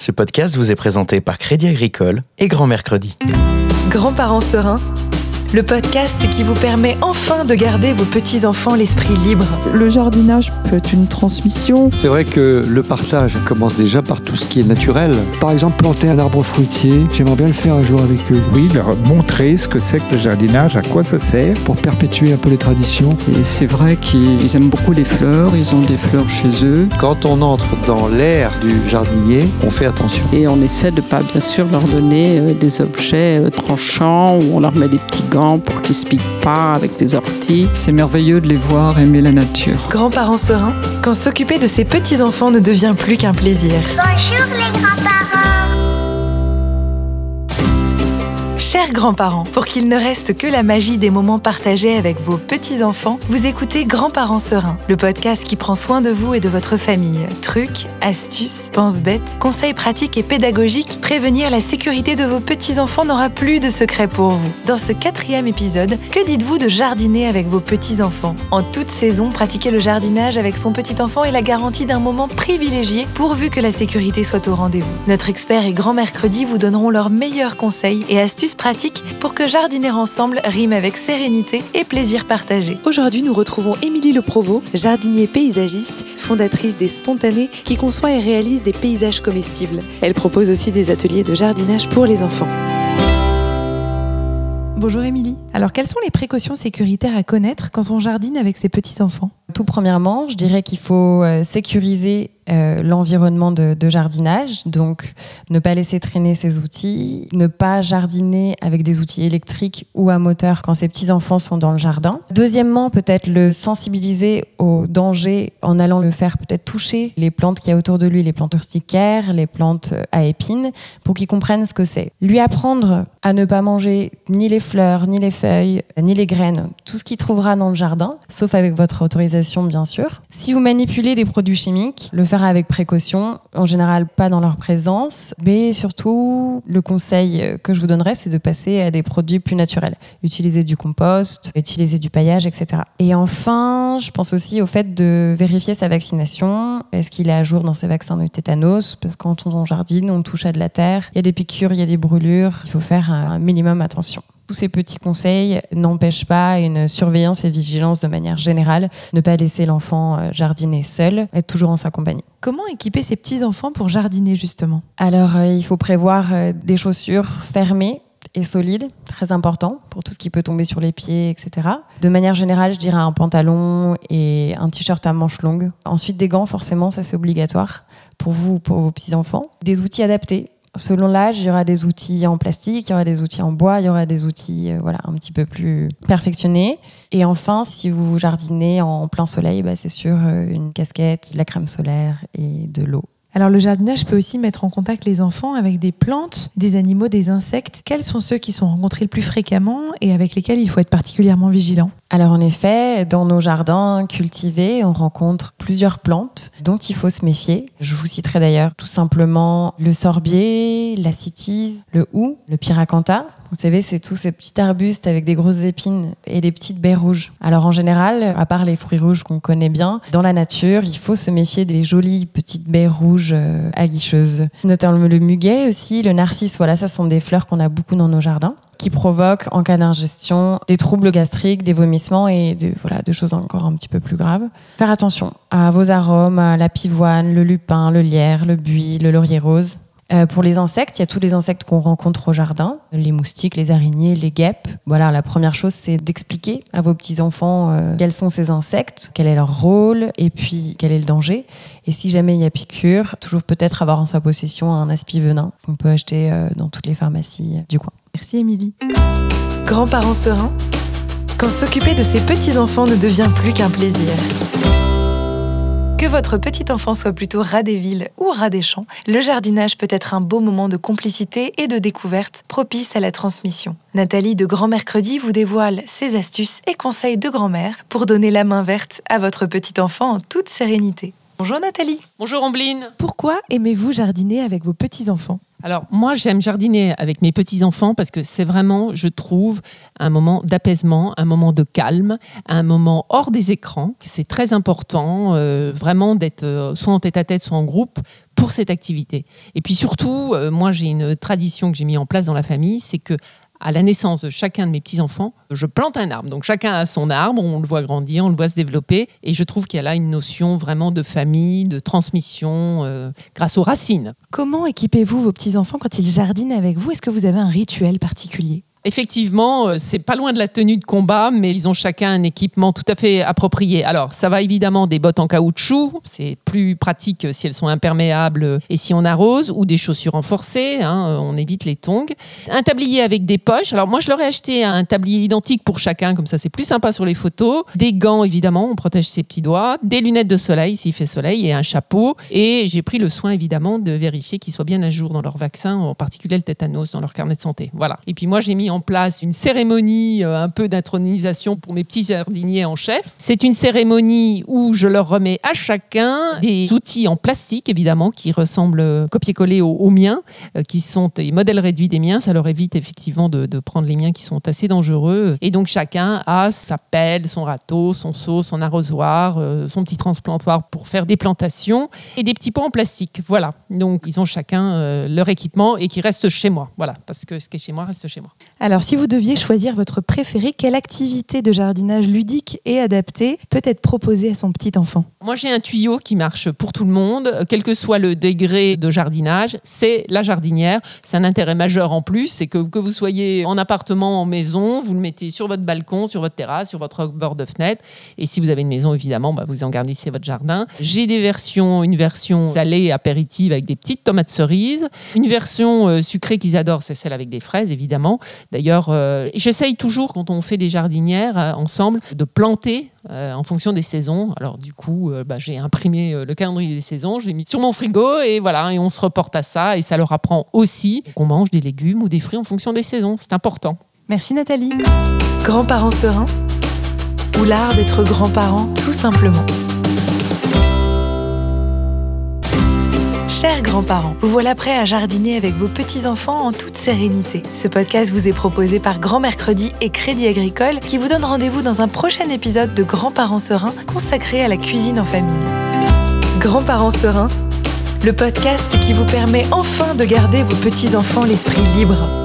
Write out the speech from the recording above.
Ce podcast vous est présenté par Crédit Agricole et Grand Mercredi. Grands-parents sereins, le podcast qui vous permet enfin de garder vos petits-enfants l'esprit libre. Le jardinage peut être une transmission. C'est vrai que le partage commence déjà par tout ce qui est naturel. Par exemple, planter un arbre fruitier, j'aimerais bien le faire un jour avec eux. Oui, leur montrer ce que c'est que le jardinage, à quoi ça sert. Pour perpétuer un peu les traditions. Et c'est vrai qu'ils aiment beaucoup les fleurs, ils ont des fleurs chez eux. Quand on entre dans l'ère du jardinier, on fait attention. Et on essaie de pas bien sûr leur donner euh, des objets euh, tranchants où on leur met des petits gants pour qu'ils se piquent pas avec des orties. C'est merveilleux de les voir aimer la nature. Grands-parents sereins, quand s'occuper de ses petits-enfants ne devient plus qu'un plaisir. Bonjour les grands-parents Chers grands-parents, pour qu'il ne reste que la magie des moments partagés avec vos petits-enfants, vous écoutez Grands-parents sereins, le podcast qui prend soin de vous et de votre famille. Trucs, astuces, pense-bêtes, conseils pratiques et pédagogiques, prévenir la sécurité de vos petits-enfants n'aura plus de secret pour vous. Dans ce quatrième épisode, que dites-vous de jardiner avec vos petits-enfants? En toute saison, pratiquer le jardinage avec son petit-enfant est la garantie d'un moment privilégié pourvu que la sécurité soit au rendez-vous. Notre expert et grand mercredi vous donneront leurs meilleurs conseils et astuces pratiques pour que jardiner ensemble rime avec sérénité et plaisir partagé. Aujourd'hui, nous retrouvons Émilie Le Provost, jardinier paysagiste, fondatrice des Spontanés, qui conçoit et réalise des paysages comestibles. Elle propose aussi des ateliers de jardinage pour les enfants. Bonjour Émilie. Alors, quelles sont les précautions sécuritaires à connaître quand on jardine avec ses petits-enfants? Tout premièrement, je dirais qu'il faut euh, sécuriser euh, l'environnement de, de, jardinage, donc ne pas laisser traîner ses outils, ne pas jardiner avec des outils électriques ou à moteur quand ses petits-enfants sont dans le jardin. Deuxièmement, peut-être le sensibiliser au danger en allant le faire peut-être toucher les plantes qu'il y a autour de lui, les plantes urticaires, les plantes à épines, pour qu'il comprenne ce que c'est. Lui apprendre à ne pas manger ni les fleurs, ni les feuilles, ni les graines, tout ce qu'il trouvera dans le jardin, sauf avec votre autorisation bien sûr. Si vous manipulez des produits chimiques, le faire avec précaution, en général pas dans leur présence, mais surtout le conseil que je vous donnerais, c'est de passer à des produits plus naturels. Utiliser du compost, utiliser du paillage, etc. Et enfin, je pense aussi au fait de vérifier sa vaccination. Est-ce qu'il est à jour dans ses vaccins de tétanos? Parce que quand on jardine, on touche à de la terre, il y a des piqûres, il y a des brûlures, il faut faire un minimum attention tous ces petits conseils n'empêchent pas une surveillance et vigilance de manière générale. Ne pas laisser l'enfant jardiner seul, être toujours en sa compagnie. Comment équiper ses petits-enfants pour jardiner justement? Alors, euh, il faut prévoir euh, des chaussures fermées et solides, très important pour tout ce qui peut tomber sur les pieds, etc. De manière générale, je dirais un pantalon et un t-shirt à manches longues. Ensuite, des gants, forcément, ça c'est obligatoire pour vous ou pour vos petits-enfants. Des outils adaptés, Selon l'âge, il y aura des outils en plastique, il y aura des outils en bois, il y aura des outils euh, voilà, un petit peu plus perfectionnés. Et enfin, si vous jardinez en plein soleil, bah, c'est sûr euh, une casquette, de la crème solaire et de l'eau. Alors le jardinage peut aussi mettre en contact les enfants avec des plantes, des animaux, des insectes. Quels sont ceux qui sont rencontrés le plus fréquemment et avec lesquels il faut être particulièrement vigilant? Alors en effet, dans nos jardins cultivés, on rencontre plusieurs plantes dont il faut se méfier. Je vous citerai d'ailleurs tout simplement le sorbier, la cytise, le hou, le piracantha. Vous savez, c'est tous ces petits arbustes avec des grosses épines et des petites baies rouges. Alors en général, à part les fruits rouges qu'on connaît bien, dans la nature, il faut se méfier des jolies petites baies rouges euh, aguicheuses. Notamment le muguet aussi, le narcisse, voilà, ça sont des fleurs qu'on a beaucoup dans nos jardins qui provoquent en cas d'ingestion des troubles gastriques, des vomissements et de, voilà, de choses encore un petit peu plus graves. Faire attention à vos arômes, à la pivoine, le lupin, le lierre, le buis, le laurier rose. Euh, pour les insectes, il y a tous les insectes qu'on rencontre au jardin, les moustiques, les araignées, les guêpes. Voilà, la première chose, c'est d'expliquer à vos petits-enfants euh, quels sont ces insectes, quel est leur rôle et puis quel est le danger. Et si jamais il y a piqûre, toujours peut-être avoir en sa possession un aspi-venin qu'on peut acheter euh, dans toutes les pharmacies du coin. Merci Émilie. Grands-parents sereins, quand s'occuper de ses petits-enfants ne devient plus qu'un plaisir. Que votre petit enfant soit plutôt rat des villes ou rat des champs, le jardinage peut être un beau moment de complicité et de découverte propice à la transmission. Nathalie de Grand Mercredi vous dévoile ses astuces et conseils de grand-mère pour donner la main verte à votre petit enfant en toute sérénité. Bonjour Nathalie. Bonjour Ambline. Pourquoi aimez-vous jardiner avec vos petits-enfants? Alors moi j'aime jardiner avec mes petits-enfants parce que c'est vraiment, je trouve, un moment d'apaisement, un moment de calme, un moment hors des écrans. C'est très important euh, vraiment d'être euh, soit en tête à tête, soit en groupe pour cette activité. Et puis surtout, euh, moi j'ai une tradition que j'ai mis en place dans la famille, c'est que à la naissance de chacun de mes petits-enfants, je plante un arbre. Donc chacun a son arbre, on le voit grandir, on le voit se développer. Et je trouve qu'il y a là une notion vraiment de famille, de transmission euh, grâce aux racines. Comment équipez-vous vos petits-enfants quand ils jardinent avec vous? Est-ce que vous avez un rituel particulier? Effectivement, euh, c'est pas loin de la tenue de combat, mais ils ont chacun un équipement tout à fait approprié. Alors, ça va évidemment des bottes en caoutchouc, c'est plus pratique si elles sont imperméables et si on arrose, ou des chaussures renforcées, hein, on évite les tongs. Un tablier avec des poches. Alors, moi, je leur ai acheté un tablier identique pour chacun, comme ça c'est plus sympa sur les photos. Des gants, évidemment, on protège ses petits doigts. Des lunettes de soleil s'il fait soleil et un chapeau. Et j'ai pris le soin, évidemment, de vérifier qu'ils soient bien à jour dans leur vaccin, en particulier le tétanos, dans leur carnet de santé. Voilà. Et puis moi, j'ai mis en place une cérémonie euh, un peu d'intronisation pour mes petits jardiniers en chef. C'est une cérémonie où je leur remets à chacun des outils en plastique, évidemment, qui ressemblent euh, copier-coller aux, miens, euh, qui sont des modèles réduits des miens. Ça leur évite effectivement de, prendre les miens qui sont assez dangereux. Et donc chacun a sa pelle, son râteau, son seau, son arrosoir, son petit transplantoir pour faire des plantations et des petits pots en plastique. Voilà. Donc ils ont chacun leur équipement et qui reste chez moi. Voilà, parce que ce qui est chez moi reste chez moi. Alors, si vous deviez choisir votre préféré, quelle activité de jardinage ludique et adaptée peut être proposée à son petit enfant? Moi, j'ai un tuyau qui marche pour tout le monde, quel que soit le degré de jardinage. C'est la jardinière. C'est un intérêt majeur en plus. C'est que, que vous soyez en appartement, en maison, vous le mettez sur votre balcon, sur votre terrasse, sur votre bord de fenêtre. Et si vous avez une maison, évidemment, bah, vous en garnissez votre jardin. J'ai des versions, une version salée, apéritive avec des petites tomates cerises. Une version euh, sucrée qu'ils adorent, c'est celle avec des fraises, évidemment. D'ailleurs, euh, j'essaye toujours, quand on fait des jardinières euh, ensemble, de planter euh, en fonction des saisons. Alors du coup, bah, j'ai imprimé le calendrier des saisons, je l'ai mis sur mon frigo et voilà, et on se reporte à ça. Et ça leur apprend aussi qu'on mange des légumes ou des fruits en fonction des saisons. C'est important. Merci Nathalie. Grands-parents sereins ou l'art d'être grands-parents tout simplement. Chers grands-parents, vous voilà prêts à jardiner avec vos petits-enfants en toute sérénité. Ce podcast vous est proposé par Grand Mercredi et Crédit Agricole qui vous donne rendez-vous dans un prochain épisode de Grands-parents sereins consacré à la cuisine en famille. Grands-parents sereins, le podcast qui vous permet enfin de garder vos petits-enfants l'esprit libre.